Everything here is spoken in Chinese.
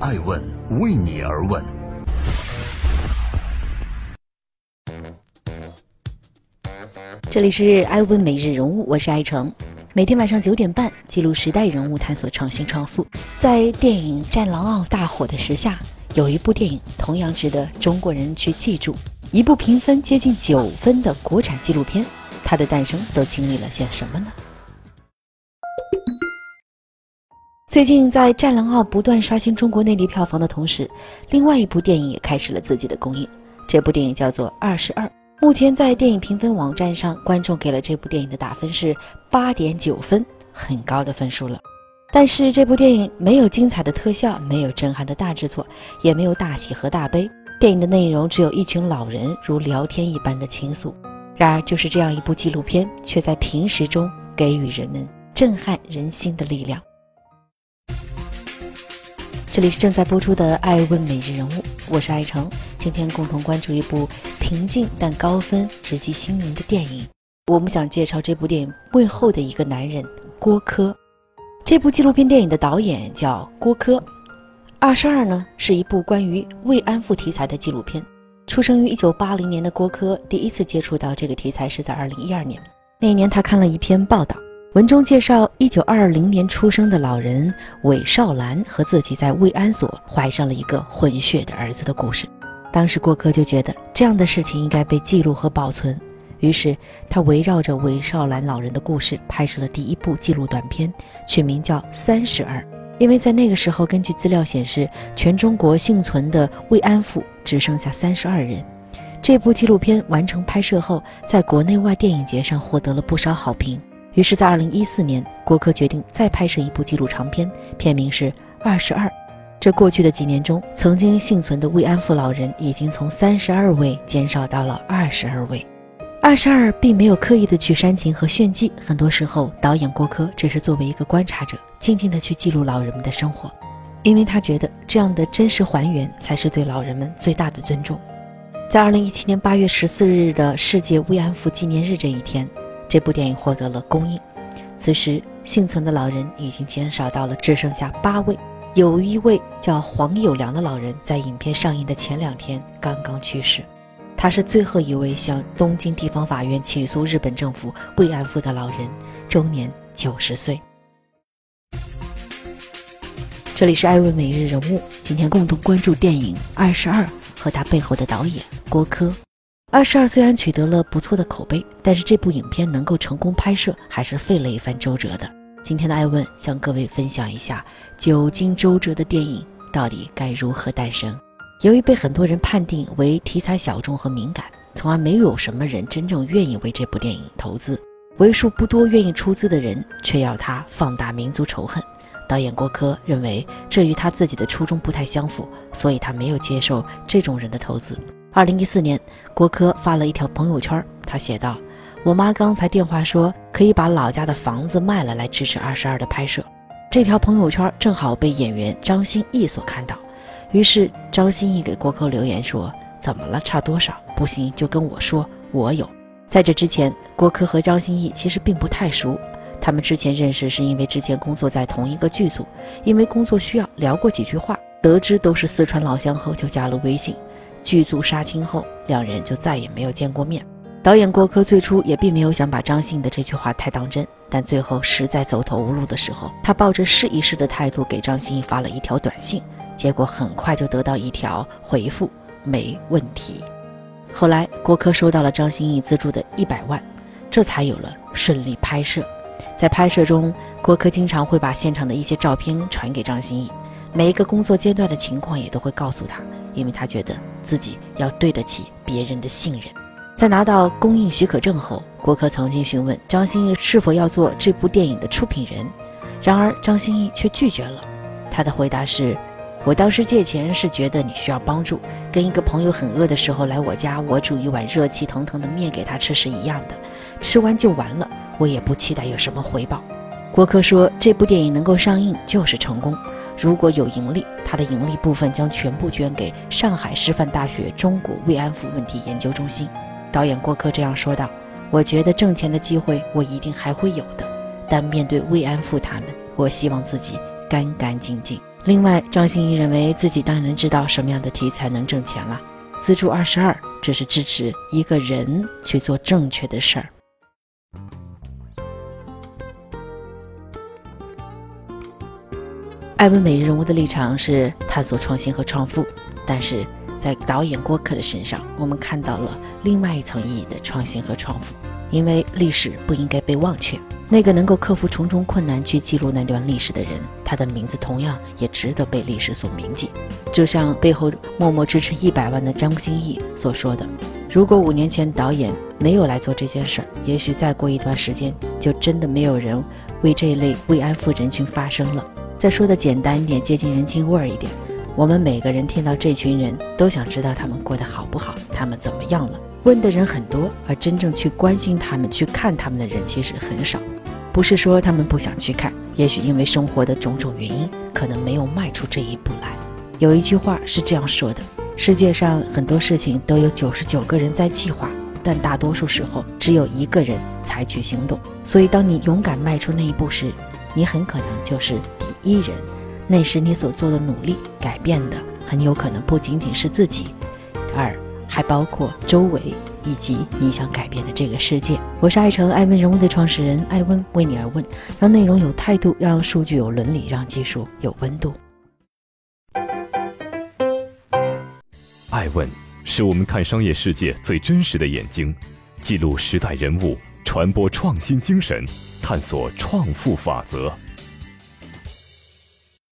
爱问为你而问。这里是爱问每日人物，我是爱成。每天晚上九点半，记录时代人物，探索创新创富。在电影《战狼二》大火的时下，有一部电影同样值得中国人去记住，一部评分接近九分的国产纪录片。它的诞生都经历了些什么呢？最近，在《战狼二》不断刷新中国内地票房的同时，另外一部电影也开始了自己的公映。这部电影叫做《二十二》。目前在电影评分网站上，观众给了这部电影的打分是八点九分，很高的分数了。但是这部电影没有精彩的特效，没有震撼的大制作，也没有大喜和大悲。电影的内容只有一群老人如聊天一般的倾诉。然而，就是这样一部纪录片，却在平时中给予人们震撼人心的力量。这里是正在播出的《爱问每日人物》，我是爱成。今天共同关注一部平静但高分、直击心灵的电影。我们想介绍这部电影背后的一个男人——郭柯。这部纪录片电影的导演叫郭柯。二十二呢，是一部关于慰安妇题材的纪录片。出生于一九八零年的郭柯，第一次接触到这个题材是在二零一二年。那一年，他看了一篇报道。文中介绍，一九二零年出生的老人韦少兰和自己在慰安所怀上了一个混血的儿子的故事。当时郭柯就觉得这样的事情应该被记录和保存，于是他围绕着韦少兰老人的故事拍摄了第一部纪录短片，取名叫《三十二》。因为在那个时候，根据资料显示，全中国幸存的慰安妇只剩下三十二人。这部纪录片完成拍摄后，在国内外电影节上获得了不少好评。于是，在二零一四年，郭柯决定再拍摄一部纪录长片，片名是《二十二》。这过去的几年中，曾经幸存的慰安妇老人已经从三十二位减少到了二十二位。二十二并没有刻意的去煽情和炫技，很多时候，导演郭柯只是作为一个观察者，静静的去记录老人们的生活，因为他觉得这样的真实还原才是对老人们最大的尊重。在二零一七年八月十四日的世界慰安妇纪念日这一天。这部电影获得了公映，此时幸存的老人已经减少到了只剩下八位。有一位叫黄友良的老人，在影片上映的前两天刚刚去世，他是最后一位向东京地方法院起诉日本政府慰安妇的老人，终年九十岁。这里是艾问每日人物，今天共同关注电影《二十二》和他背后的导演郭柯。二十二虽然取得了不错的口碑，但是这部影片能够成功拍摄，还是费了一番周折的。今天的艾问向各位分享一下久经周折的电影到底该如何诞生。由于被很多人判定为题材小众和敏感，从而没有什么人真正愿意为这部电影投资，为数不多愿意出资的人却要他放大民族仇恨。导演郭柯认为这与他自己的初衷不太相符，所以他没有接受这种人的投资。二零一四年，郭柯发了一条朋友圈，他写道：“我妈刚才电话说可以把老家的房子卖了来支持二十二的拍摄。”这条朋友圈正好被演员张歆艺所看到，于是张歆艺给郭柯留言说：“怎么了？差多少？不行就跟我说，我有。”在这之前，郭柯和张歆艺其实并不太熟，他们之前认识是因为之前工作在同一个剧组，因为工作需要聊过几句话，得知都是四川老乡后就加了微信。剧组杀青后，两人就再也没有见过面。导演郭柯最初也并没有想把张信的这句话太当真，但最后实在走投无路的时候，他抱着试一试的态度给张歆艺发了一条短信，结果很快就得到一条回复：没问题。后来郭柯收到了张歆艺资助的一百万，这才有了顺利拍摄。在拍摄中，郭柯经常会把现场的一些照片传给张歆艺，每一个工作阶段的情况也都会告诉他。因为他觉得自己要对得起别人的信任，在拿到公映许可证后，郭柯曾经询问张歆艺是否要做这部电影的出品人，然而张歆艺却拒绝了。他的回答是：“我当时借钱是觉得你需要帮助，跟一个朋友很饿的时候来我家，我煮一碗热气腾腾的面给他吃是一样的，吃完就完了，我也不期待有什么回报。”郭柯说：“这部电影能够上映就是成功。”如果有盈利，他的盈利部分将全部捐给上海师范大学中国慰安妇问题研究中心。导演郭柯这样说道：“我觉得挣钱的机会我一定还会有的，但面对慰安妇他们，我希望自己干干净净。”另外，张歆艺认为自己当然知道什么样的题材能挣钱了。资助二十二，这是支持一个人去做正确的事儿。艾文每日人物的立场是探索创新和创富，但是在导演郭克的身上，我们看到了另外一层意义的创新和创富。因为历史不应该被忘却，那个能够克服重重困难去记录那段历史的人，他的名字同样也值得被历史所铭记。就像背后默默支持一百万的张歆艺所说的：“如果五年前导演没有来做这件事儿，也许再过一段时间，就真的没有人为这类慰安妇人群发声了。”再说的简单一点，接近人情味儿一点，我们每个人听到这群人都想知道他们过得好不好，他们怎么样了。问的人很多，而真正去关心他们、去看他们的人其实很少。不是说他们不想去看，也许因为生活的种种原因，可能没有迈出这一步来。有一句话是这样说的：世界上很多事情都有九十九个人在计划，但大多数时候只有一个人采取行动。所以，当你勇敢迈出那一步时，你很可能就是第一人，那时你所做的努力改变的很有可能不仅仅是自己，而还包括周围以及你想改变的这个世界。我是爱成爱问人物的创始人艾问，为你而问，让内容有态度，让数据有伦理，让技术有温度。爱问是我们看商业世界最真实的眼睛，记录时代人物，传播创新精神。探索创富法则。